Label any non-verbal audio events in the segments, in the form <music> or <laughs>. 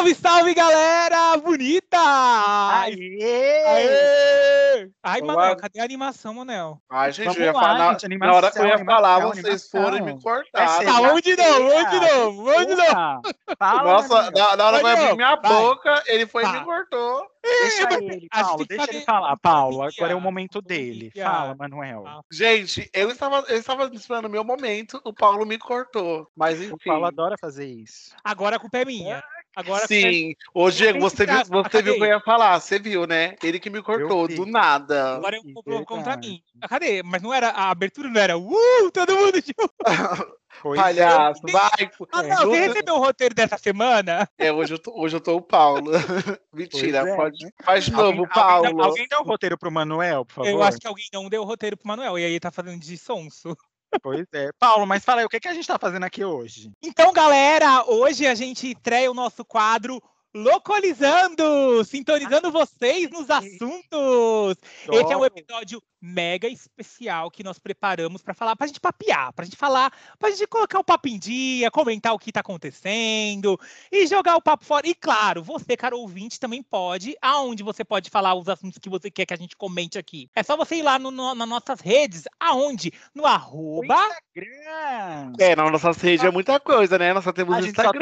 Salve, salve, galera bonita! Aê! Aê! Ai, Olá. Manel, cadê a animação, Manel? Ai, gente, Vamos eu ia lá, falar, na- gente, na hora que eu ia animação, falar, animação, vocês foram e me animação. cortaram. Vai ser- Tá, vamos de novo, vamos de novo, vamos de novo. Fala, Nossa, na, na hora que eu Vai, abri não, minha vai. boca, ele foi e Tá. me cortou. Deixa ele, Paulo, deixa saber ele falar. Paulo, agora é o momento dele. Fala, Manuel. Ah. Gente, eu estava, eu estava esperando o meu momento, o Paulo me cortou. Mas enfim. O Paulo adora fazer isso. Agora a culpa é minha. Agora Sim. Ô, Diego, você viu, você viu o que eu ia falar? Você viu, né? Ele que me cortou, do nada. Agora eu vou contra mim. Cadê? Mas não era a abertura, não era uh, todo mundo <laughs> junto. É. Palhaço, vai. Ah, É, não, você recebeu o roteiro dessa semana? É, hoje eu tô, hoje eu tô o Paulo. <laughs> Mentira, é, pode. né? Faz de Alguém- novo, alguém Paulo. Alguém dá o roteiro pro Manuel, por favor? Eu acho que alguém não deu o roteiro pro Manuel e aí tá fazendo de sonso. Pois é. Paulo, mas fala aí, o que, que a gente tá fazendo aqui hoje? Então, galera, hoje a gente estreia o nosso quadro Localizando, sintonizando vocês nos assuntos. Esse é um episódio mega especial que nós preparamos para falar, pra gente papear, pra gente falar, pra gente colocar o papo em dia, comentar o que tá acontecendo e jogar o papo fora. E claro, você, caro ouvinte, também pode, aonde você pode falar os assuntos que você quer que a gente comente aqui. É só você ir lá no, no- nas nossas redes, aonde? No arroba Instagram. É, na nossa rede é muita coisa, né? Nós só temos A o gente só tem-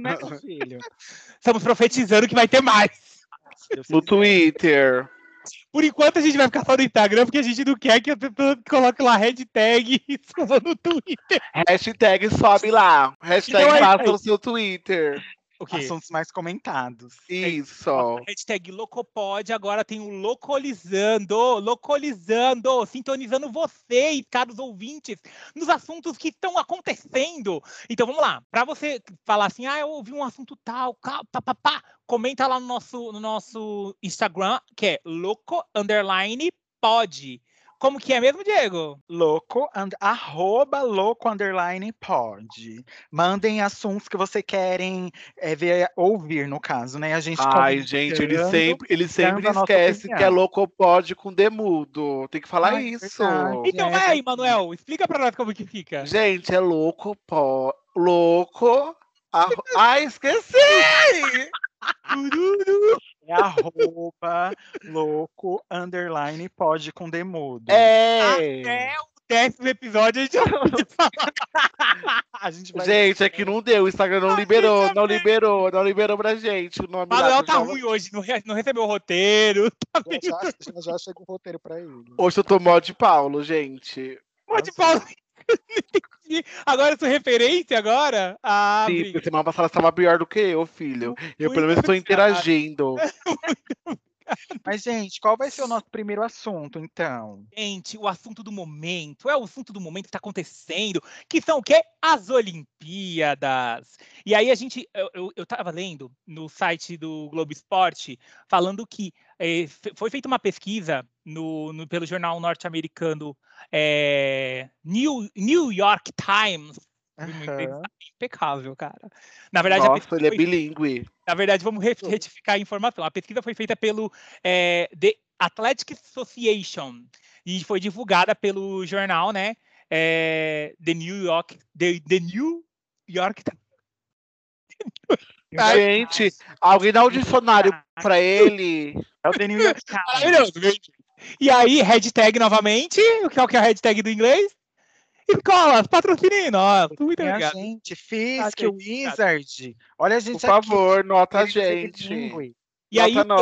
Né, <laughs> meu filho? Estamos profetizando que vai ter mais. No. Twitter. Por enquanto a gente vai ficar só no Instagram, porque a gente não quer que a pessoa coloque lá hashtag <laughs> e no Twitter. Hashtag sobe lá. Hashtag Então é passa isso no seu Twitter. Assuntos mais comentados. Isso. Hashtag Locopod, agora tem o Localizando, Localizando, sintonizando vocês, caros ouvintes, nos assuntos que estão acontecendo. Então vamos lá, para você falar assim, ah, eu ouvi um assunto tal, ca- pá, pá, pá, comenta lá no nosso, no nosso Instagram, que é Loco Underline Pod. Como que é mesmo, Diego? Louco, and, arroba louco underline pode. Mandem assuntos que você querem é, ver, ouvir, no caso, né? A gente Ai, comentando. gente, ele sempre, ele sempre esquece que é opinião. loucopod com demudo. Tem que falar Ai, isso. verdade. Então É, vai aí, tá- Manuel, explica pra nós como que fica. Gente, é loucopod. Louco. arro- <laughs> Ai, esqueci! É arroba louco underline pode com demudo. É. Até o décimo episódio a gente <laughs> falar. A gente vai. Gente, é que não deu, o Instagram não Ai, liberou, não amei. liberou, não liberou pra gente o nome Manuel tá ruim hoje, não, re- não recebeu o roteiro. <laughs> Tá Já, já, já chega o roteiro pra ele. Hoje eu tô mó de Paulo, gente. Pô, de Paulo. <laughs> Agora sua referência agora? Ah, Sim, briga. porque semana passada você tava pior do que eu, filho. Eu pelo menos obrigado. interagindo. <laughs> Mas, gente, qual vai ser o nosso primeiro assunto, então? Gente, o assunto do momento, é o assunto do momento que está acontecendo, que são o quê? As Olimpíadas. E aí a gente, eu, eu, eu tava lendo no site do Globo Esporte, falando que eh, foi feita uma pesquisa no, no- pelo jornal norte-americano eh, New, New York Times. Foi uma empresa Aham. impecável, cara. Na verdade, Nossa, ele é bilíngue. na verdade, vamos re- retificar a informação. A pesquisa foi feita pelo eh, The Athletic Association e foi divulgada pelo jornal, né? eh, The New York, The, The New York Gente, alguém dá um dicionário pra <laughs> ele. É o The New York <laughs> Times. E aí, hashtag novamente. O que é o que é a hashtag do inglês? Escolas, patrocinem nós. Muito Minha obrigado. gente, Fisk, gente, Wizard. Olha a gente Por favor, nota a aqui. gente. E aí, nós.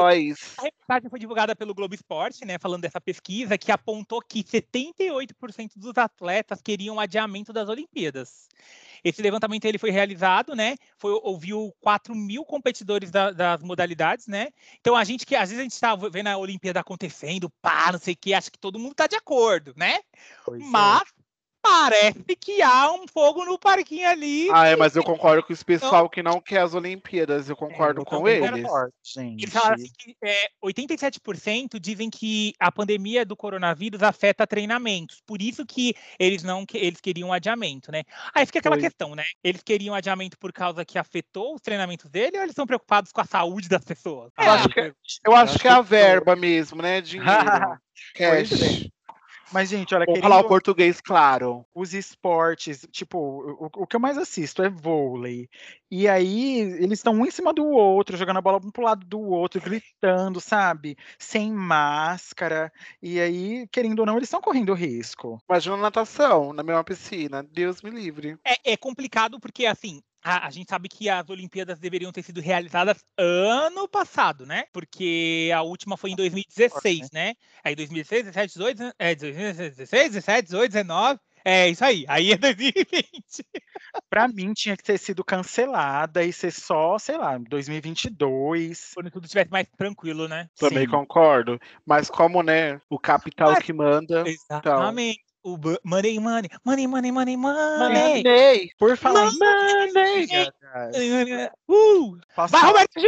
A reportagem foi divulgada pelo Globo Esporte, né, falando dessa pesquisa, que apontou que 78% dos atletas queriam adiamento das Olimpíadas. Esse levantamento ele foi realizado, né? Foi, ouviu 4 mil competidores da- das modalidades, né? Então a gente que às vezes a gente está vendo a Olimpíada acontecendo, pá, não sei o que, acha que todo mundo está de acordo, né? Pois é. Parece que há um fogo no parquinho ali. Ah, é, mas eu concordo com esse pessoal que não quer as Olimpíadas. Eu É, concordo eu com eles. concordo, gente. Eles falaram assim que é, 87% dizem que a pandemia do coronavírus afeta treinamentos. Por isso que eles não eles queriam adiamento, né? Aí fica aquela Foi. questão, né? Eles queriam adiamento por causa que afetou os treinamentos dele ou eles estão preocupados com a saúde das pessoas? Eu acho que- Eu acho que é a verba mesmo, né? Dinheiro. <laughs> Pois Cash. Mas, gente, olha, querendo falar o português claro. os esportes, tipo, o, o que eu mais assisto é vôlei. E aí, eles estão um em cima do outro, jogando a bola um pro lado do outro, gritando, sabe? Sem máscara. E aí, querendo ou não, eles estão correndo risco. Imagina natação na mesma piscina. Deus me livre. É, é complicado porque, assim, a, a gente sabe que as Olimpíadas deveriam ter sido realizadas ano passado, né? Porque a última foi em 2016, né? Aí 2016, 17, 18, é, 2016, 17, 18, 19. É isso aí. Aí é <laughs> 2020. Pra mim, tinha que ter sido cancelada e ser só, sei lá, 2022. Quando tudo estivesse mais tranquilo, né? Também Sim. concordo. Mas como, né, o capital Mas- que manda. Exatamente. O bu- money, money, money, money, money, money. Mandei. Por falar em Mandei. Olimpíadas, Uh, posso, vai, falar? Roberto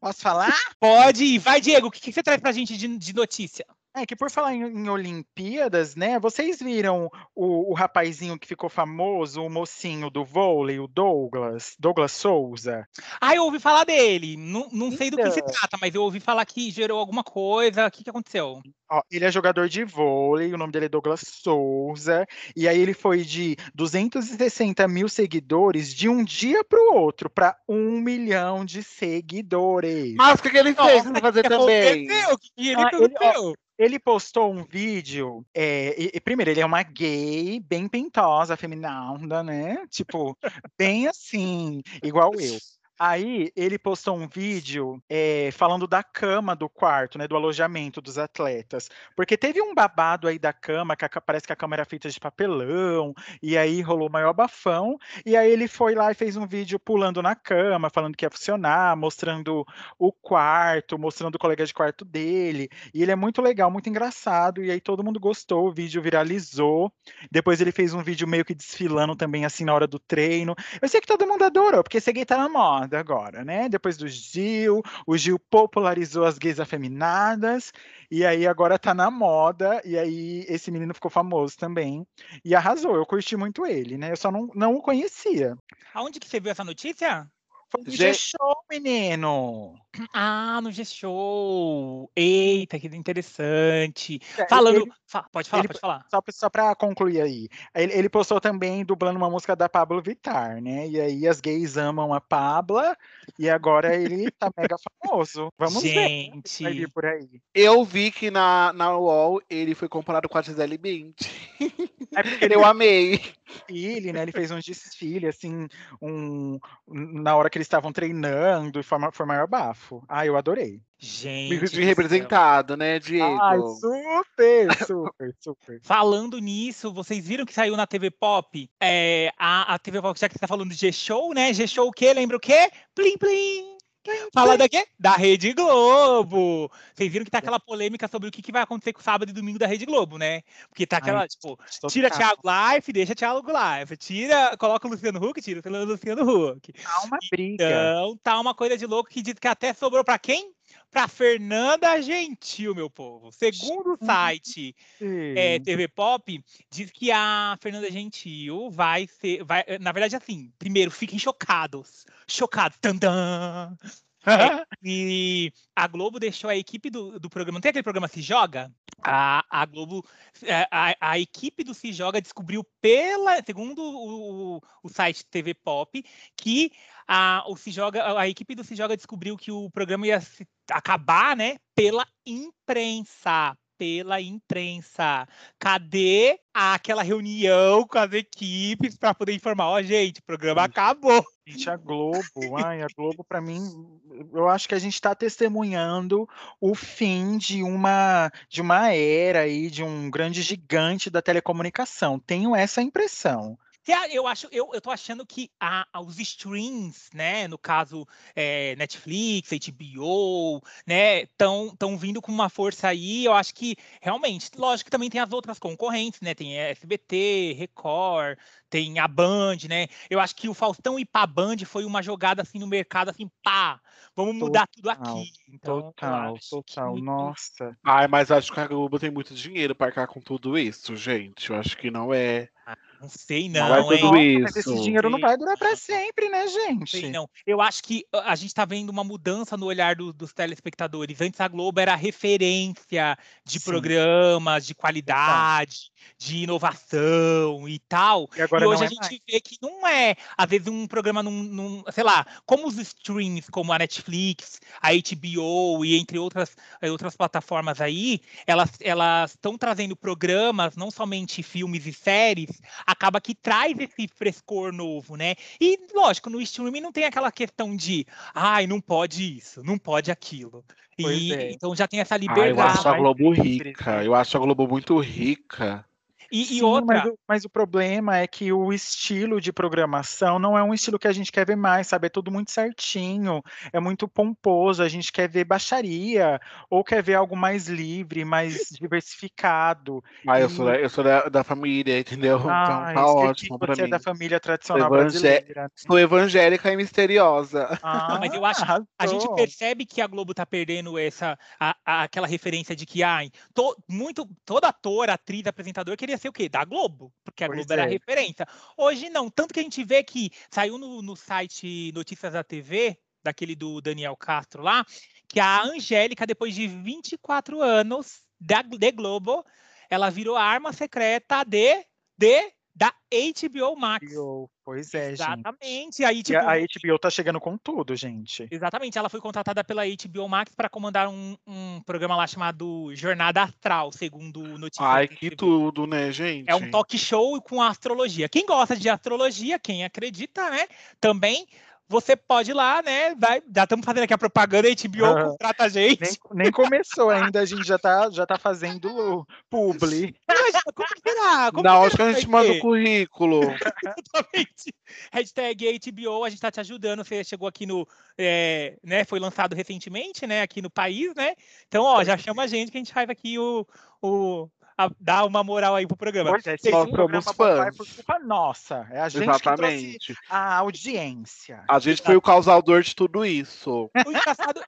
posso falar? Pode. Vai, Diego. O que, que você traz pra gente de, de notícia? É que por falar em, em Olimpíadas, né? Vocês viram o, o rapazinho que ficou famoso, o mocinho do vôlei, o Douglas, Douglas Souza? Ah, eu ouvi falar dele. Não, não sei do que se Então. trata, mas eu ouvi falar que gerou alguma coisa. O que, que aconteceu? Ó, ele é jogador de vôlei, o nome dele é Douglas Souza, e aí ele foi de 260 mil seguidores de um dia para o outro, para um milhão de seguidores. Mas o que, que ele fez pra fazer que também? aconteceu? O que, que ele Ah, aconteceu? Ele postou um vídeo. é, e- e primeiro, ele é uma gay, bem pintosa, feminada, né? Tipo, bem assim, igual eu. Aí ele postou um vídeo é, falando da cama do quarto, né? Do alojamento dos atletas. Porque teve um babado aí da cama, que a parece que a cama era feita de papelão, e aí rolou maior bafão. E aí ele foi lá e fez um vídeo pulando na cama, falando que ia funcionar, mostrando o quarto, mostrando o colega de quarto dele. E ele é muito legal, muito engraçado. E aí todo mundo gostou, o vídeo viralizou. Depois ele fez um vídeo meio que desfilando também, assim, na hora do treino. Eu sei que todo mundo adorou, porque esse gay tá na moda agora, né? Depois do Gil, o Gil popularizou as gays afeminadas. E aí agora tá na moda. E aí esse menino ficou famoso também. E arrasou, eu curti muito ele, né? Eu só não, não o conhecia. Aonde que você viu essa notícia? Foi no Gente- G-Show, menino! Ah, no G-Show. Eita, que interessante. É, Falando. ele- fa- pode falar, ele- pode falar. Só, só para concluir aí, ele, ele postou também dublando uma música da Pablo Vittar, né? E aí as gays amam a Pabla e agora ele tá mega famoso. Vamos ver. né, Gente, por aí. Eu vi que na, na UOL ele foi comparado com a Gisele Bündchen. É porque ele Eu amei. Desfile, né? Ele fez um desfile, assim, um, na hora que eles estavam treinando, e foi, foi maior bafo. Ah, eu adorei. gente. Me do senti céu. representado, né, Diego? Ai, super, super, super. Falando nisso, vocês viram que saiu na TV Pop? É, a, a TV Pop, já que você tá falando de G-Show, né? G-Show o quê? Lembra o quê? Plim, plim. Fala da quê? Da Rede Globo. Vocês viram que tá aquela polêmica sobre o que, que vai acontecer com o sábado e domingo da Rede Globo, né? Porque tá aquela, Ai, tipo, tira. Thiago Life, deixa Thiago Life. Tira, coloca o Luciano Huck, tira o Luciano Huck. Tá uma briga. Então, tá uma coisa de louco que diz que até sobrou pra quem? Pra Fernanda Gentil, meu povo. Segundo o site é. TV Pop, diz que a Fernanda Gentil vai ser. Vai, na verdade, assim, primeiro, fiquem chocados. Chocados. Tantã. É, e a Globo deixou a equipe do, do programa. Não tem aquele programa Se Joga? A, a Globo. eh, A, a equipe do Se Joga descobriu pela. Segundo o, o site TV Pop, que a, o Se Joga, a equipe do Se Joga descobriu que o programa ia se- acabar, né? Pela imprensa. Pela imprensa. Cadê aquela reunião com as equipes para poder informar? Ó, gente, o programa acabou. Gente, a Globo, ai, a Globo, para mim, eu acho que a gente está testemunhando o fim de uma de uma era aí, de um grande gigante da telecomunicação. Tenho essa impressão. Que a- Eu acho, eu, eu tô achando que a- a- os streams, né, no caso é, Netflix, HBO, né, estão tão vindo com uma força aí. Eu acho que realmente, lógico que também tem as outras concorrentes, né? Tem SBT, Record, tem a Band, né? Eu acho que o Faustão ir pra Band foi uma jogada assim no mercado, assim, pá, vamos mudar tudo Total, aqui. Então, Total, total. que- Ai, mas acho que a Globo tem muito dinheiro pra arcar com tudo isso, gente. Eu acho que não é. Não sei Não não, vai hein? tudo Nossa, isso. mas esse dinheiro não Sei. vai durar pra sempre, né, Sei gente? não. Eu acho que a gente está vendo uma mudança no olhar do- dos telespectadores. Antes a Globo era referência de Sim. programas de qualidade, de inovação e tal. E agora e hoje não a é gente mais. vê que não é, às vezes, um programa num, num- sei lá, como os streams, como a Netflix, a HBO e entre outras, eh, outras plataformas aí, elas elas estão trazendo programas, não somente filmes e séries, acaba que traz esse frescor novo, né? E, lógico, no streaming não tem aquela questão de, ai, não pode isso, não pode aquilo. E, é. Então já tem essa Ah, eu liberdade. acho a Globo rica. né? Eu acho a Globo muito rica. E, e Sim, outra, mas, o, mas o problema é que o estilo de programação não é um estilo que a gente quer ver mais, sabe? É tudo muito certinho, é muito pomposo, a gente quer ver baixaria, ou quer ver algo mais livre, mais <laughs> diversificado. Ah, eu E- sou, da, eu sou da, da família, entendeu? então Ah, tá esqueci ótimo que pra você é mim. da família tradicional Evangé- brasileira. né? Sou evangélica e misteriosa. Ah, <laughs> mas eu acho que A gente percebe que a Globo tá perdendo essa a- a- aquela referência de que ai, to- muito todo ator, atriz, apresentador queria ser o quê? Da Globo, porque a Pois Globo era a é. referência. Hoje não, tanto que a gente vê que saiu no, no site Notícias da TV, daquele do Daniel Castro lá, que a Angélica depois de 24 anos da de Globo, ela virou a arma secreta de de da HBO Max. HBO, Pois é, gente. Exatamente. Aí E tipo a a HBO tá chegando com tudo, gente. Exatamente, ela foi contratada pela HBO Max para comandar um, um programa lá chamado Jornada Astral, segundo notícias. Ai, que tudo, né, gente? É um talk show com astrologia. Quem gosta de astrologia, quem acredita, né? Também você pode ir lá, né? Vai, já estamos fazendo aqui a propaganda, a HBO Ah, contrata a gente. Nem, nem começou ainda, a gente já tá, já tá fazendo publi. Imagina, como será? Como Na que a gente manda o currículo. <laughs> Exatamente. Hashtag HBO, a gente está te ajudando. Você chegou aqui no. é, né, foi lançado recentemente, né? Aqui no país, né? Então, ó, já chama a gente que a gente faz aqui o. o a- dá uma moral aí pro programa. Pois é, Nós esse programa fãs. por culpa nossa. É a gente Exatamente. a audiência. A gente foi o causador de tudo isso.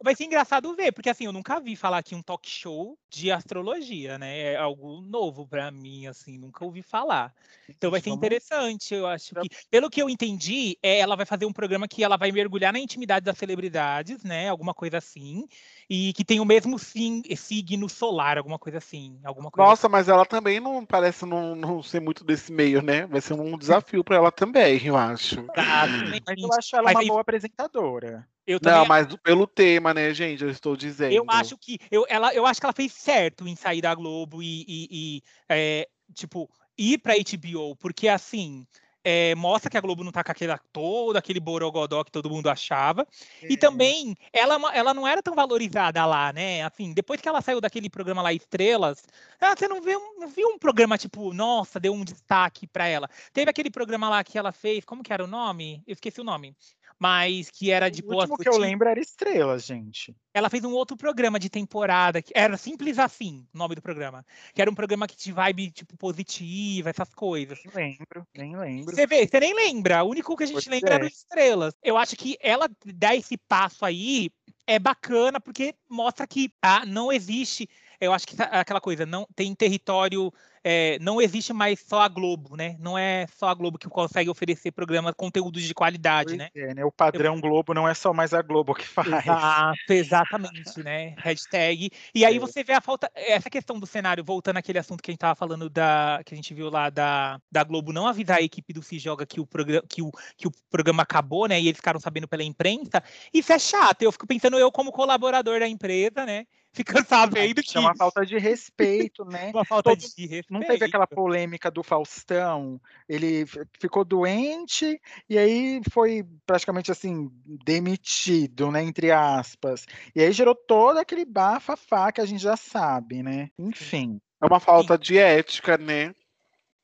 Vai ser engraçado ver, porque assim, eu nunca vi falar aqui um talk show de astrologia, né? É algo novo pra mim, assim, nunca ouvi falar. Então vai ser interessante, eu acho que. Pelo que eu entendi, é, ela vai fazer um programa que ela vai mergulhar na intimidade das celebridades, né? Alguma coisa assim. E que tem o mesmo sim- signo solar, alguma coisa assim. Alguma coisa Nossa, mas ela também não parece não, não ser muito desse meio, né? Vai ser um desafio pra ela também, eu acho. Exatamente. Mas eu acho ela Mas uma aí- boa apresentadora. Eu também Não, mas pelo tema, né, gente? Eu estou dizendo. Eu acho que eu, ela, eu acho que ela fez certo em sair da Globo e, e- e, é, tipo ir para HBO, porque assim é, mostra que a Globo não tá com aquele, todo aquele borogodó que todo mundo achava. E É. também ela, é ela não era tão valorizada lá, né? Assim, depois que ela saiu daquele programa lá Estrelas, ah, você não vê um, não viu um programa tipo, nossa, deu um destaque para ela. Teve aquele programa lá que ela fez, como que era o nome? Eu esqueci o nome. Mas que era de o boas último que eu lembro era Estrelas, gente. Ela fez um outro programa de temporada, que era simples assim, o nome do programa. Que era um programa que de vibe, tipo, positiva, essas coisas. Nem lembro, nem lembro. Você vê, você nem lembra. O único que a gente Pois lembra é do é. Estrelas. Eu acho que ela dar esse passo aí é bacana, porque mostra que ah, não existe. Eu acho que aquela coisa, não tem território. É, não existe mais só a Globo, né? Não é só a Globo que consegue oferecer programas, conteúdos de qualidade, né? é, né? O padrão Globo não é só mais a Globo que faz. Exato, exatamente, né? <laughs> Hashtag. E aí É. você vê a falta. Essa questão do cenário, voltando àquele assunto que a gente tava falando da. que a gente viu lá da, da Globo não avisar a equipe do Se Joga que o, programa, que, o, que o programa acabou, né? E eles ficaram sabendo pela imprensa. Isso é chato. Eu fico pensando, eu, como colaborador da empresa, né? Ficando sabendo que. É uma falta de respeito, né? <laughs> uma falta todo- de respeito. Não teve aquela polêmica do Faustão? Ele ficou doente e aí foi praticamente assim demitido, né, entre aspas. E aí gerou todo aquele bafafá que a gente já sabe, né? Enfim, É uma falta de ética, né?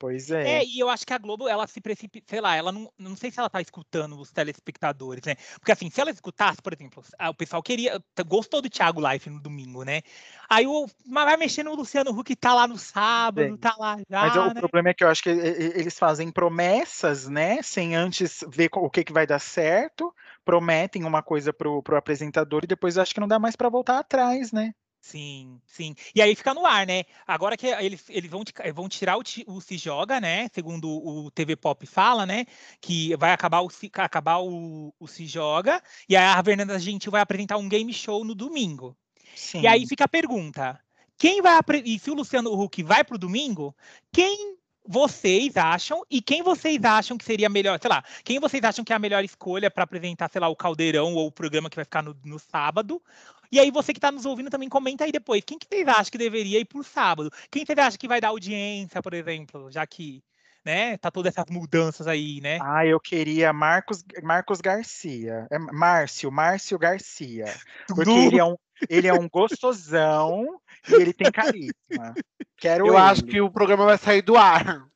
Pois é. É, e eu acho que a Globo, ela se precipita, sei lá, ela não, não sei se ela tá escutando os telespectadores, né? Porque assim, se ela escutasse, por exemplo, o pessoal queria, gostou do Thiago Life no domingo, né? Aí o, vai mexer no Luciano Huck, tá lá no sábado, É. tá lá já, Mas o né? problema é que eu acho que eles fazem promessas, né? Sem antes ver o que, que vai dar certo, prometem uma coisa pro, pro apresentador e depois acho que não dá mais para voltar atrás, né? Sim, sim. E aí fica no ar, né? Agora que eles, eles vão, vão tirar o, o Se Joga, né? Segundo o TV Pop fala, né? Que vai acabar o, Se- acabar o, o Se Joga. E aí a Fernanda Gentil vai apresentar um game show no domingo. Sim. E aí fica a pergunta: quem vai e se o Luciano Huck vai pro domingo, quem vocês acham e quem vocês acham que seria melhor, sei lá, quem vocês acham que é a melhor escolha para apresentar, sei lá, o Caldeirão ou o programa que vai ficar no, no sábado? E aí você que está nos ouvindo também comenta aí depois, quem que vocês acham que deveria ir pro sábado? Quem vocês acham que vai dar audiência, por exemplo, já que, né, tá todas essas mudanças aí, né? Ah, eu queria Marcos, Marcos Garcia. É Márcio, Márcio Garcia. Porque <laughs> ele é um, ele é um gostosão e ele tem carisma. Quero Eu ele. acho que o programa vai sair do ar.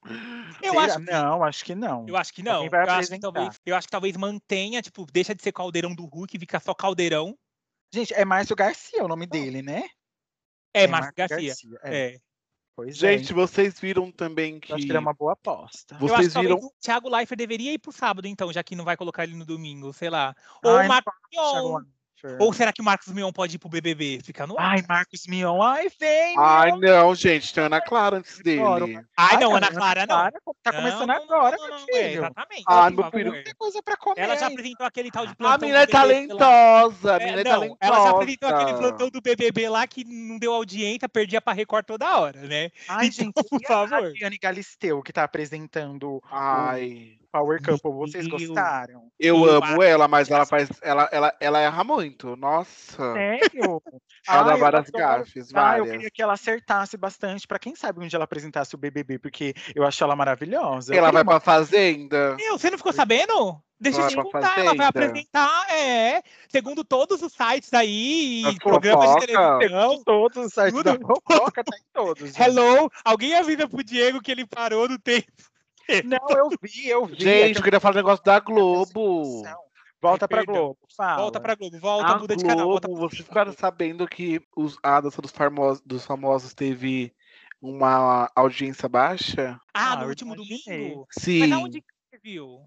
eu Será? acho que Não, acho que não. Eu acho que não. Eu, acho que talvez, eu acho que talvez mantenha, tipo, deixa de ser caldeirão do Hulk e fica só caldeirão. Gente, é Márcio Garcia o nome dele, né? É, Márcio Garcia. É. É. Pois é. Gente, vocês viram também eu que. acho que ele é uma boa aposta. Vocês eu acho que talvez viram- o Thiago Leifert deveria ir pro sábado, então, já que não vai colocar ele no domingo, sei lá. Ou Ai, o não Marcos Leifert. Ou será que o Marcos Mion pode ir pro BBB? Fica no ar. Ai, Marcos Mion. Ai, vem, Ai, não, gente, tem a Ana Clara antes dele. Ai, não, Ana Clara, não. Clara, Tá começando não, agora, não, meu não, é, exatamente. Ah, meu favor. filho. Tem coisa pra comer. Ela já apresentou aquele tal de A plantão menina é do BBB lá. talentosa, a É, menina é não, talentosa. ela já apresentou aquele plantão do BBB lá que não deu audiência, perdia pra Record toda hora, né? Ai, Então, gente, <laughs> por e a favor. Diane Galisteu, que tá apresentando Ai, o Power Couple, vocês gostaram? eu Eu amo ela, mas ela faz. Ela, ela, ela erra muito. Nossa. Sério? <laughs> Ela dá várias gafes, Ah, eu várias. queria que ela acertasse bastante, pra quem sabe onde ela apresentasse o BBB, porque eu acho ela maravilhosa. Ela vai uma- pra fazenda. Meu, você não ficou sabendo? Deixa eu te contar, ela vai apresentar, é, segundo todos os sites aí, As e programas de televisão. todos os sites da Tudo. fofoca, tá em todos. gente. Hello, alguém avisa pro Diego que ele parou no tempo. Não, eu vi, eu vi. Gente, eu queria falar um negócio da Globo. Volta pra. Globo, fala. Volta pra Globo, volta, A muda de canal. Volta pra... vocês ficaram sabendo que os, a dança dos famosos, dos famosos teve uma audiência baixa? Ah, Ah, no último domingo? Sim, Mas aonde que você viu?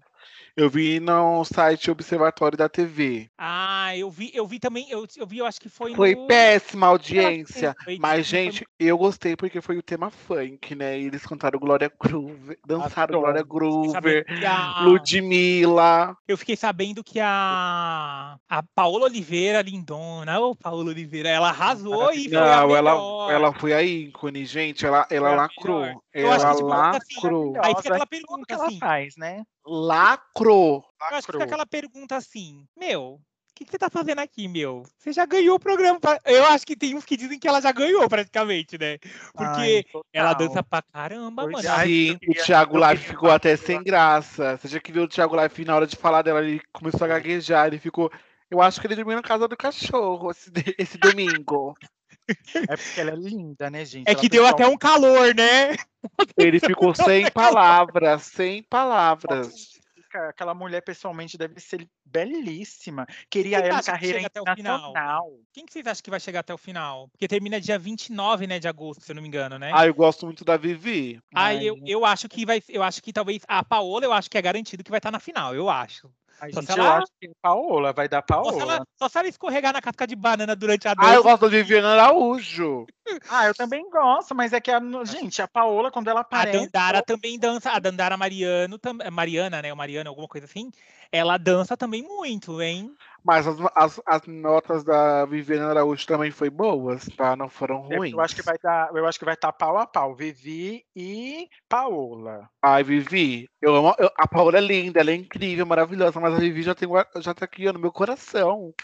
Eu vi no site Observatório da TV. Ah, eu vi, eu vi também, eu, eu vi, eu acho que foi Foi no... péssima a audiência. Foi- Mas, não foi- gente, eu gostei porque foi o tema funk, né? E eles cantaram Glória Groove, dançaram. Glória Groover, a- Ludmilla. Eu fiquei sabendo que a, a Paola Oliveira, lindona, ô Paola Oliveira, ela arrasou e foi a Não, ela, ela foi a ícone, gente. Ela, ela lacrou. melhor. Eu acho Ela que, tipo, assim, lacrou. Aí fica aquela pergunta que ela assim, faz, né? Lacrou. eu acho que fica aquela pergunta assim, meu, o que, que você tá fazendo aqui, meu? Você já ganhou o programa. pra- Eu acho que tem uns que dizem que ela já ganhou praticamente, né? Porque Ai, ela dança pra caramba, Pois mano. Sim, o Thiago queria ficou até sem graça. Você já que viu o Thiago Live na hora de falar dela, ele começou a gaguejar, ele ficou. Eu acho que ele dormiu na casa do cachorro esse, esse domingo. É porque ela é linda, né, gente? É Ela que deu até um calor, né? Ele ficou sem <laughs> palavras, sem palavras. Aquela mulher pessoalmente deve ser belíssima. Queria ela em acha que carreira chega até o final? internacional. Quem que vocês acham que vai chegar até o final? Porque termina dia 29, né, de agosto, se eu não me engano, né? Ah, eu gosto muito da Vivi. Ai, eu, eu acho que vai, eu acho que talvez a Paola, eu acho que é garantido que vai estar na final, eu acho. Só gente, se eu ela- acho que a Paola vai dar Só se, Paola. ela, só se ela escorregar na casca de banana durante a Ah, dança. eu gosto da Viviana Araújo. Ah, eu também gosto, mas é que a gente, a Paola, quando ela A aparece. Dandara também dança, a Dandara Mariano, tam- Mariana, né, o Mariano, alguma coisa assim, ela dança também muito, hein? Mas as, as, as notas da Viviana Araújo também foi boas, tá? Não foram é, ruins. Eu acho que vai dar, eu acho que vai estar pau a pau, Vivi e Paola. Ai, Vivi, eu amo. eu- a Paola é linda, ela é incrível, maravilhosa, mas a Vivi já, tem, já tá aqui ó, no meu coração.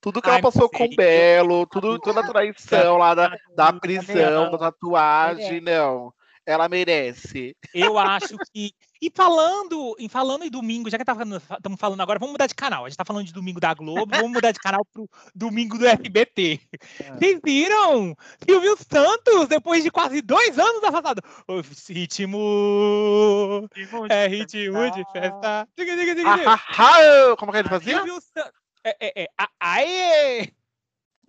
Tudo que Ai, ela passou com o Belo, tudo, toda a traição lá da, da Amiga, prisão, da tatuagem, não. Ela merece. Eu acho que. E falando, em falando em domingo, já que estamos falando agora, vamos mudar de canal. A gente tá falando de domingo da Globo, vamos mudar de canal pro domingo do SBT. Ah. Vocês viram? Silvio Santos, depois de quase dois anos afastado. O ritmo. É ritmo de festa. Diga, diga, diga, Ah, diga. ah, ah, Como que ele fazia? Silvio Santos. É, é, é. Aê!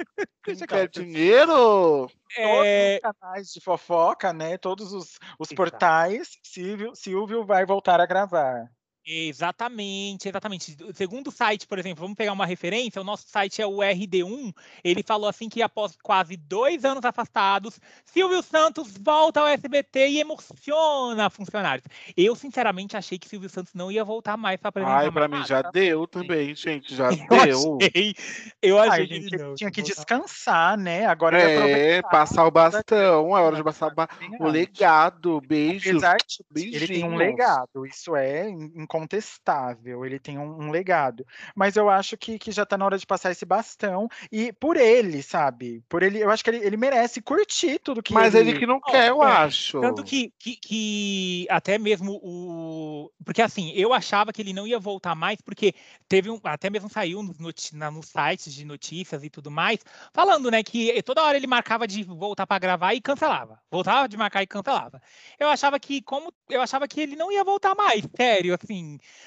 <laughs> Você Então, quer dinheiro? É, Todos os canais de fofoca, né? Todos os, os portais, Silvio, Silvio vai voltar a gravar. Exatamente, exatamente. Segundo o site, por exemplo, vamos pegar uma referência, o nosso site é o RD1, ele falou assim que após quase dois anos afastados, Silvio Santos volta ao SBT e emociona funcionários. Eu, sinceramente, achei que Silvio Santos não ia voltar mais para apresentar Ai, pra mais mim já deu também, gente. Já <laughs> Eu deu. achei, eu Ai, achei gente, que não, tinha que descansar, né? Agora É, passar o bastão. É hora de criação, passar o ba- o legado. Beijos. Apesar de ele tem um legado, isso é incontestável, ele tem um, um legado. Mas eu acho que, que já tá na hora de passar esse bastão, e por ele, sabe? Por ele, eu acho que ele, ele merece curtir tudo que Mas ele que não quer, eu é, acho. Tanto que, que, que até mesmo o. Porque assim, eu achava que ele não ia voltar mais, porque teve um. Até mesmo saiu nos, nos sites de notícias e tudo mais, falando, né, que toda hora ele marcava de voltar para gravar e cancelava. Voltava de marcar e cancelava. Eu achava que, como. Eu achava que ele não ia voltar mais, sério, assim.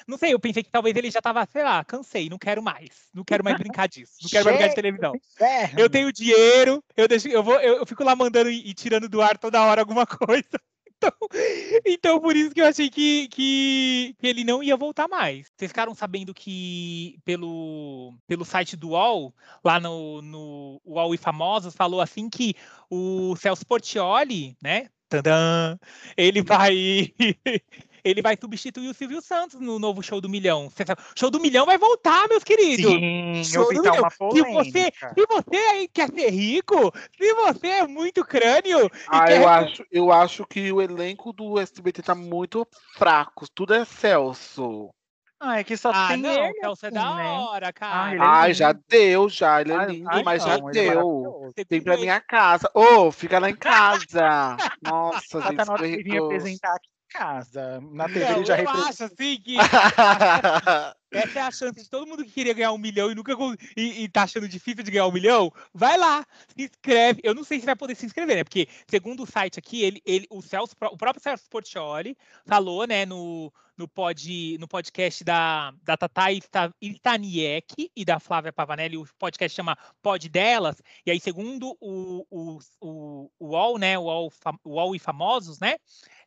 Não sei, eu pensei que talvez ele já tava, sei lá, cansei, não quero mais. Não quero mais brincar disso. Não quero mais brincar de televisão. Eu tenho dinheiro, eu, deixo, eu, vou, eu, eu fico lá mandando e, e tirando do ar toda hora alguma <laughs> coisa. Então, então por isso que eu achei que, que, que ele não ia voltar mais. Vocês ficaram sabendo que pelo, pelo site do UOL, lá no, no UOL e Famosos, falou assim que o Celso Portioli, né? Tadã, ele vai. <laughs> Ele vai substituir o Silvio Santos no novo show do Milhão. Show do Milhão vai voltar, meus queridos! Sim, Show eu vi do tá milhão. uma Se você, se você aí quer ser rico, se você é muito crânio, Ah, quer eu acho, eu acho que o elenco do SBT tá muito fraco. Tudo é Celso. Ah, é que só ah, tem não, ele, Celso é assim, da né? hora, cara. ele é Ai, já deu, já. Ele é Ah, lindo, ah, mas já não, é deu. Segundo Tem pra minha casa. Ô, fica lá em casa. <laughs> Nossa, gente, tá na hora de vir escorregou. apresentar aqui casa. Na TV Não, ele já eu representou. acho assim que <laughs> essa é a chance de todo mundo que queria ganhar um milhão e nunca e, e tá achando difícil de ganhar um milhão, vai lá, se inscreve. Eu não sei se vai poder se inscrever, né? Porque segundo o site aqui, ele, ele o Celso, o próprio Celso Portioli falou, né, no no, pod, no podcast da, da Tatá Staniek e da Flávia Pavanelli, o podcast chama Pod Delas, e aí, segundo o, o, o, o UOL, né, o UOL, o UOL e Famosos, né,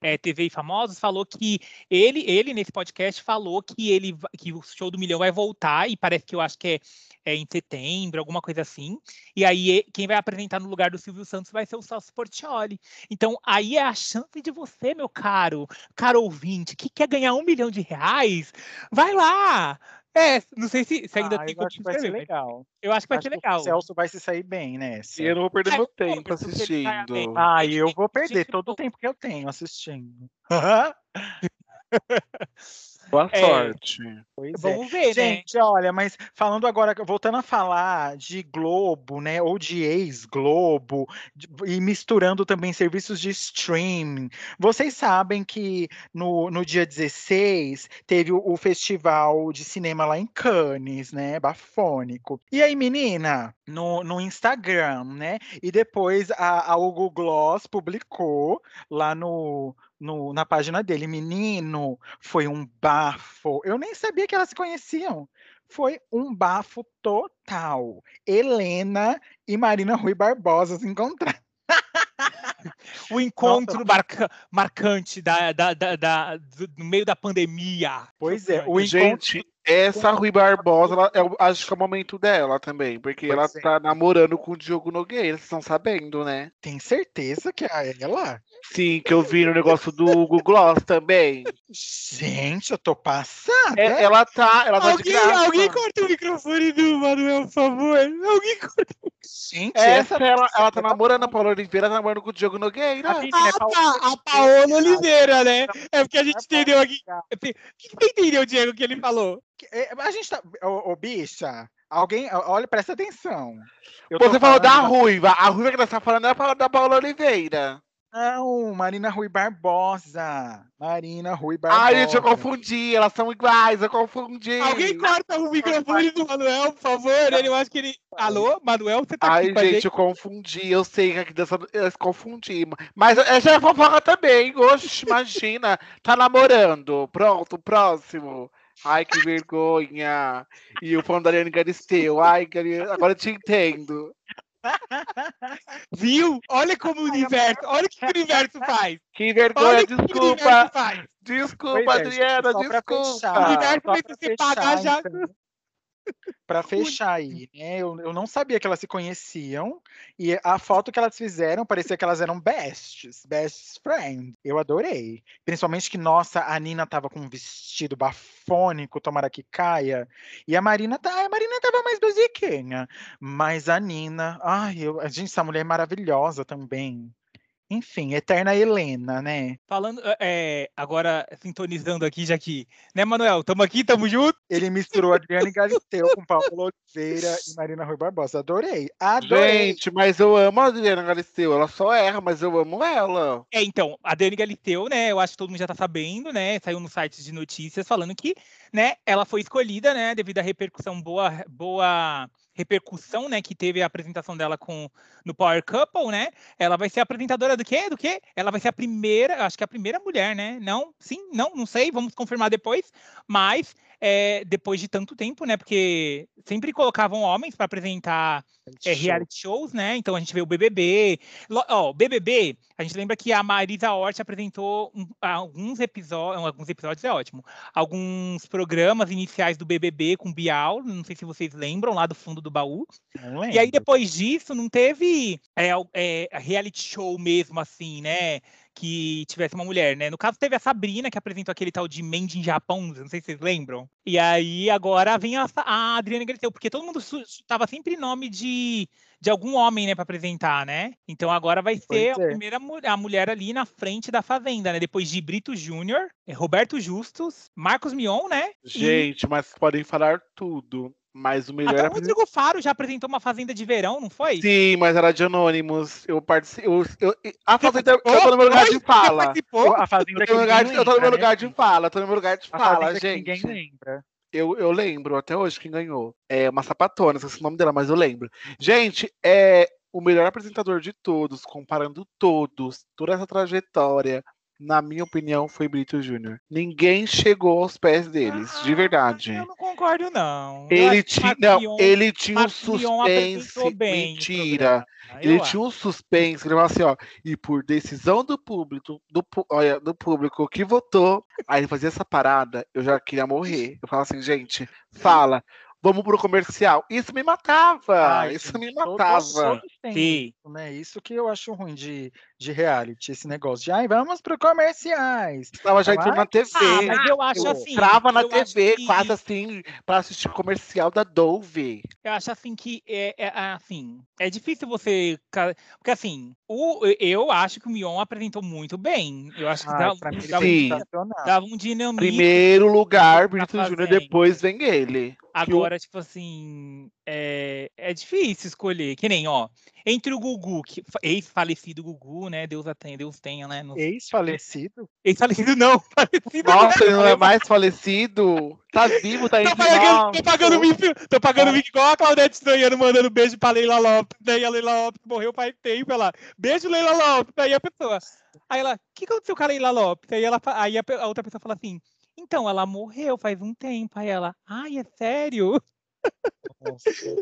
é, TV e Famosos, falou que ele, ele, nesse podcast, falou que, ele, que o show do milhão vai voltar, e parece que eu acho que é, é em setembro, alguma coisa assim, e aí quem vai apresentar no lugar do Silvio Santos vai ser o Celso Portioli. Então, aí é a chance de você, meu caro, caro ouvinte, que quer ganhar um milhão de reais, vai lá! É, não sei se, se ainda Ah, tem como acho que vai ser mas legal. eu acho que vai Acho ser legal. O Celso vai se sair bem nessa. E eu não vou perder É, meu tempo assistindo. Ah, Ele eu vou perder que- todo o tempo que eu tenho assistindo. <laughs> <laughs> Boa É. sorte. Pois é. Vamos ver, né? Gente, olha, mas falando agora, voltando a falar de Globo, né, ou de ex-Globo, e misturando também serviços de streaming, vocês sabem que no, no dia 16 teve o, o festival de cinema lá em Cannes, né, bafônico. E aí, menina, no, no Instagram, né, e depois a, a Hugo Gloss publicou lá no, no, na página dele, menino, foi um bafo. Eu nem sabia que elas se conheciam. Foi um bafo total. Helena e Marina Rui Barbosa se encontraram. <laughs> O encontro marca- marcante da, da, da, da- do- no meio da pandemia. Pois é, o encontro. Gente, essa Rui Barbosa, ela- eu acho que é o momento dela também, porque Pois ela é. tá namorando com o Diogo Nogueira, vocês estão sabendo, né? Tem certeza que é ela? Sim, que eu vi no negócio do Google Gloss também. Gente, eu tô passada. É, ela tá, ela tá de Alguém, graça. alguém corta o microfone do Manuel, por favor. Alguém corta. Gente, Essa, essa ela, ela tá namorando a Paula Oliveira, tá namorando com o Diogo Nogueira. A menina é Ah, Paula tá, a Paola Oliveira, né? É porque a gente É entendeu aqui. O que que você entendeu, Diego, que ele falou? É, A gente tá. Ô, ô, bicha, alguém. Olha, presta atenção. Eu Você falou da falando Ruiva. A Ruiva que nós tá falando é a da Paula Oliveira. Não, Marina Rui Barbosa. Marina Rui Barbosa. Ai, gente, eu confundi. Elas são iguais, eu confundi. Alguém corta o microfone do Manuel, por favor. Ele, eu acho que ele. Alô, Manuel, você tá Ai, aqui com a gente, gente? eu confundi. Eu sei que aqui dessa. Eu confundi. Mas é, já é fofoca também. Oxe, imagina. Tá namorando. Pronto, próximo. Ai, que vergonha. E o fã da Ariane Galisteu. Ai, agora eu te entendo. Viu? Olha como o universo, olha o que o universo faz. Que vergonha, que desculpa. faz. Desculpa, Pois é, Adriana, desculpa. fechar, O universo fez pra você pagar já. Pra fechar aí, né? Eu, eu não sabia que elas se conheciam. E a foto que elas fizeram parecia que elas eram besties, best friends. Eu adorei. Principalmente que, nossa, a Nina tava com um vestido bafônico, tomara que caia. E a Marina tá. A Marina tava mais basiquinha. Mas a Nina, ai, eu, gente, essa mulher é maravilhosa também. Enfim, eterna Helena, né? Falando, é, agora sintonizando aqui, já que, né, Manuel? Tamo aqui, tamo junto. Ele misturou Adriane Galisteu com Paulo Oliveira e Marina Rui Barbosa. Adorei. Adorei. Gente, mas eu amo a Adriana Galisteu. Ela só erra, mas eu amo ela. É, então, a Dani Galisteu, né? Eu acho que todo mundo já tá sabendo, né? Saiu no site de notícias falando que, né, ela foi escolhida, né, devido à repercussão boa, boa repercussão, né, que teve a apresentação dela com no Power Couple, né? Ela vai ser apresentadora do quê? Do quê? Ela vai ser a primeira, acho que a primeira mulher, né? Não, sim, não, não sei, vamos confirmar depois, mas é, depois de tanto tempo, né? Porque sempre colocavam homens para apresentar é, reality shows, né? Então a gente vê o BBB. Ó, o BBB, a gente lembra que a Marisa Hort apresentou um- alguns episódios, alguns episódios é ótimo, alguns programas iniciais do BBB com Bial, não sei se vocês lembram, lá do fundo do baú. Não E aí depois disso não teve é, reality show mesmo assim, né? Que tivesse uma mulher, né? No caso, teve a Sabrina, que apresentou aquele tal de Made in Japão, não sei se vocês lembram. E aí agora vem a, a Adriana Galisteu, porque todo mundo tava sempre nome de, de algum homem, né, para apresentar, né? Então agora vai ser Pois a é. primeira a mulher ali na frente da Fazenda, né? Depois de Brito Júnior, eh, Roberto Justus, Marcos Mion, né? E Gente, mas podem falar tudo. Mas o melhor até o apresentador. Rodrigo Faro já apresentou uma Fazenda de verão, não foi? Sim, mas era de Anônimos. Eu participei. Eu, eu, a Fazenda, eu tô no meu lugar de Você fala. participou? A Fazenda Eu tô no lugar de, eu tô no meu lugar né, de gente? fala, tô no meu lugar de A fala, que ninguém gente. lembra. Eu, eu lembro até hoje quem ganhou. É uma sapatona, esqueci o nome dela, mas eu lembro. Gente, é o melhor apresentador de todos, comparando todos, toda essa trajetória. Na minha opinião, foi Brito Júnior. Ninguém chegou aos pés deles, de verdade. Ah, Eu não concordo, não. Ele Marcos não, ele tinha um suspense. Mentira. programa, Ele tinha um suspense, ele falava assim, ó, e por decisão do público, do, olha, do público que votou, aí ele fazia essa parada, eu já queria morrer. Eu falava assim, gente, fala, vamos pro comercial. Isso me matava, Ai, isso gente, me matava. Sim. isso, né? Isso que eu acho ruim de, de reality, esse negócio de, ai, vamos pro comerciais. Estava já entrando na TV. Ah, mas eu acho eu assim. entrava na eu TV que- quase assim, pra assistir comercial da Dove. Eu acho assim que é, é, assim, é difícil você. Porque assim, o, eu acho que o Mion apresentou muito bem. Eu acho que ele dá, foi Sim. sensacional. dava um dinamismo. Primeiro lugar, tá Brito Júnior, fazendo. depois vem ele. Agora, tipo assim, é, é difícil escolher. Que nem, ó, entre o Gugu, que, ex-falecido Gugu, né? Deus tenha, Deus tenha, né? não- Ex-falecido. Ex-falecido não, <laughs> falecido Nossa, ele não é mais falecido. Tá vivo, tá Tô entre pagando, tô pagando mico, tô pagando mico igual a Claudete Estranhando mandando beijo pra Leila Lopes. Daí a Leila Lopes morreu faz tempo. Ela, beijo, Leila Lopes. Daí a pessoa, aí ela, o que aconteceu com a Leila Lopes? Aí, ela, aí a, a outra pessoa fala assim, então, ela morreu faz um tempo. Aí ela, ai, é sério?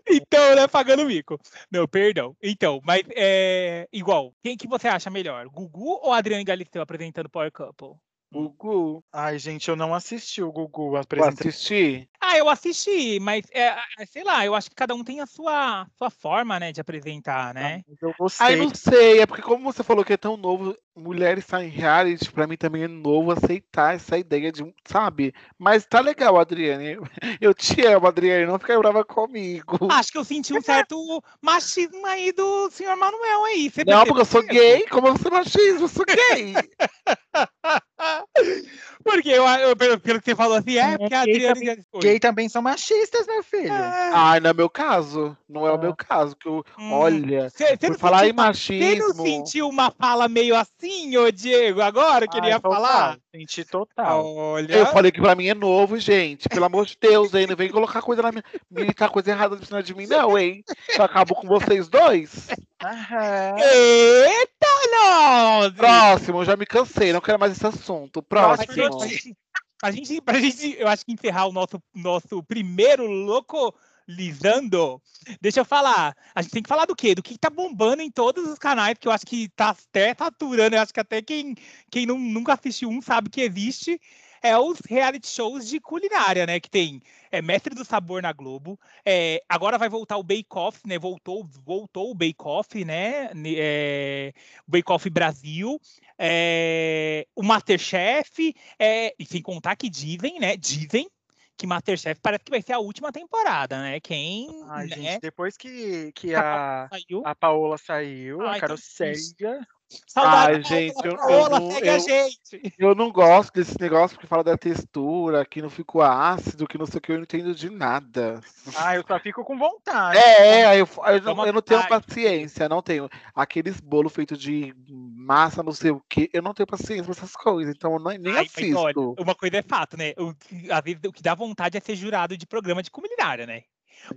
Então, né, pagando mico. Não, perdão. Então, mas é igual. Quem que você acha melhor? Gugu ou Adriane Galisteu apresentando Power Couple? Gugu. Ai, gente, eu não assisti o Gugu apresentando. assisti. Ah, eu assisti, mas é, sei lá, eu acho que cada um tem a sua, sua forma, né, de apresentar, né? Eu gostei. Ai, não sei, é porque como você falou que é tão novo, mulher estar em reality, pra mim também é novo aceitar essa ideia de, sabe? Mas tá legal, Adriane. <laughs> Eu te amo, Adriane, não fica brava comigo. Acho que eu senti um certo machismo aí do senhor Manuel aí. Você não, porque eu sou gay, como eu sou machismo, eu sou gay. <laughs> <laughs> Porque eu, eu- pelo, pelo que você falou assim, é É, porque a já foi. Gay também são machistas, meu filho. É. Ai, não é meu caso. Não é o Ah. meu caso. Que eu, Hum. olha, por não falar sentiu em uma- Você não machismo. sentiu uma fala meio assim, ô Diego, agora que ele Ai, falar? Senti total. Olha. Eu falei que pra mim é novo, gente. Pelo amor de Deus, hein? Não vem colocar coisa na minha. militar coisa errada em cima de mim, não, hein? Eu acabo com vocês dois. Aham. Eita, nós! Próximo, eu já me cansei, não quero mais esse assunto. Próximo. Gente, pra gente, pra gente, eu acho que encerrar o nosso, nosso primeiro louco, localizando, deixa eu falar. A gente tem que falar do quê? Do que tá bombando em todos os canais, porque eu acho que tá até saturando. Eu acho que até quem, quem não, nunca assistiu um sabe que existe. É os reality shows de culinária, né? Que tem é, Mestre do Sabor na Globo. É, agora vai voltar o Bake Off, né? Voltou, voltou o Bake Off, né? É, o Bake Off Brasil. É, o Masterchef. É, e sem contar que dizem, né? Dizem que Masterchef parece que vai ser a última temporada, né? Quem. Ai, né? gente, depois que, que <laughs> A a, Paola saiu, Ai, a tão Carosséia. Saudade Ai, gente, eu- eu não- eu- gente. Eu não gosto desse negócio porque fala da textura, que não ficou ácido, que não sei o que, eu não entendo de nada. Ah, eu só fico com vontade. É, é, eu, eu não, eu não tenho paciência, não tenho. Aqueles bolo feito de massa, não sei o que, eu não tenho paciência pra essas coisas, então eu nem, nem Ai, mas assisto. olha, uma coisa é fato, né? O, que- às vezes o que dá vontade é ser jurado de programa de culinária, né?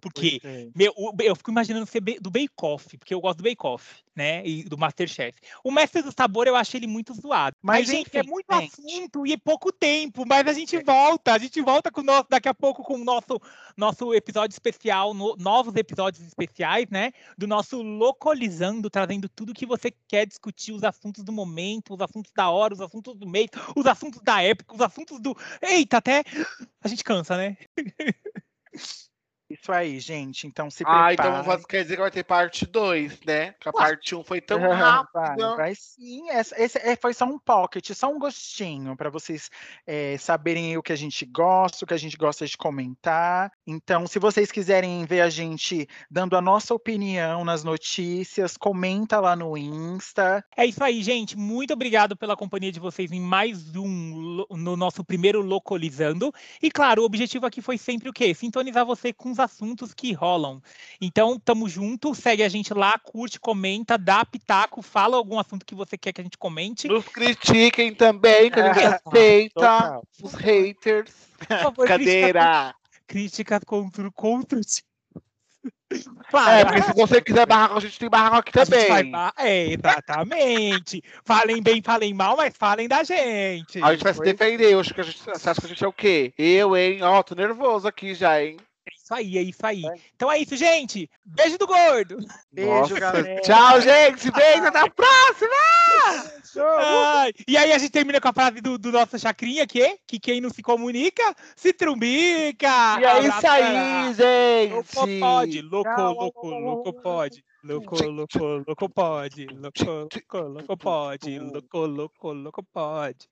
Porque é. Meu, eu fico imaginando ser do Bake Off, porque eu gosto do Bake Off, né? E do Masterchef. O Mestre do Sabor eu acho ele muito zoado. Mas, Mas, gente, é enfim, muito gente. assunto e é pouco tempo, mas a gente É. volta. A gente volta com o nosso, daqui a pouco com o nosso, nosso episódio especial, no- novos episódios especiais, né? Do nosso Localizando, trazendo tudo que você quer discutir, os assuntos do momento, os assuntos da hora, os assuntos do mês, os assuntos da época, os assuntos do. Eita, até a gente cansa, né? <laughs> Isso aí, gente. Então se Ah, prepare. então vai- quer dizer que vai ter parte 2, né? Que a Ué. parte 1 um foi tão <laughs> vai, rápida. vai sim. Essa- Esse, é- foi só um pocket, só um gostinho para vocês é, saberem o que a gente gosta, o que a gente gosta de comentar. Então, se vocês quiserem ver a gente dando a nossa opinião nas notícias, comenta lá no Insta. É isso aí, gente. Muito obrigado pela companhia de vocês em mais um no nosso primeiro Localizando. E claro, o objetivo aqui foi sempre o quê? Sintonizar você com os assuntos que rolam. Então, tamo junto, segue a gente lá, curte, comenta, dá pitaco, fala algum assunto que você quer que a gente comente. Nos critiquem também, que a gente É, aceita. total. Os haters. Favor, Cadeira. Críticas constru- construtivas. <laughs> É, Fala. porque se você quiser barraco, a gente tem barraco aqui também. É, exatamente. falem bem, falem mal, mas falem da gente. A gente vai se defender. Eu acho que a gente, você acha que a gente é o quê? Eu, hein? Ó, tô nervoso aqui já, hein? É isso aí, é isso aí. Então é isso, gente. Beijo do gordo. Beijo, Nossa. galera. Tchau, gente. Beijo, até a próxima. Ai, e aí a gente termina com a frase do, do nosso chacrinha, que é que quem não se comunica, se trumbica. E é isso aí, galera. Louco gente. pode, louco, louco, louco pode. Louco, louco, louco pode. Louco, louco, louco pode. Louco, louco, louco pode.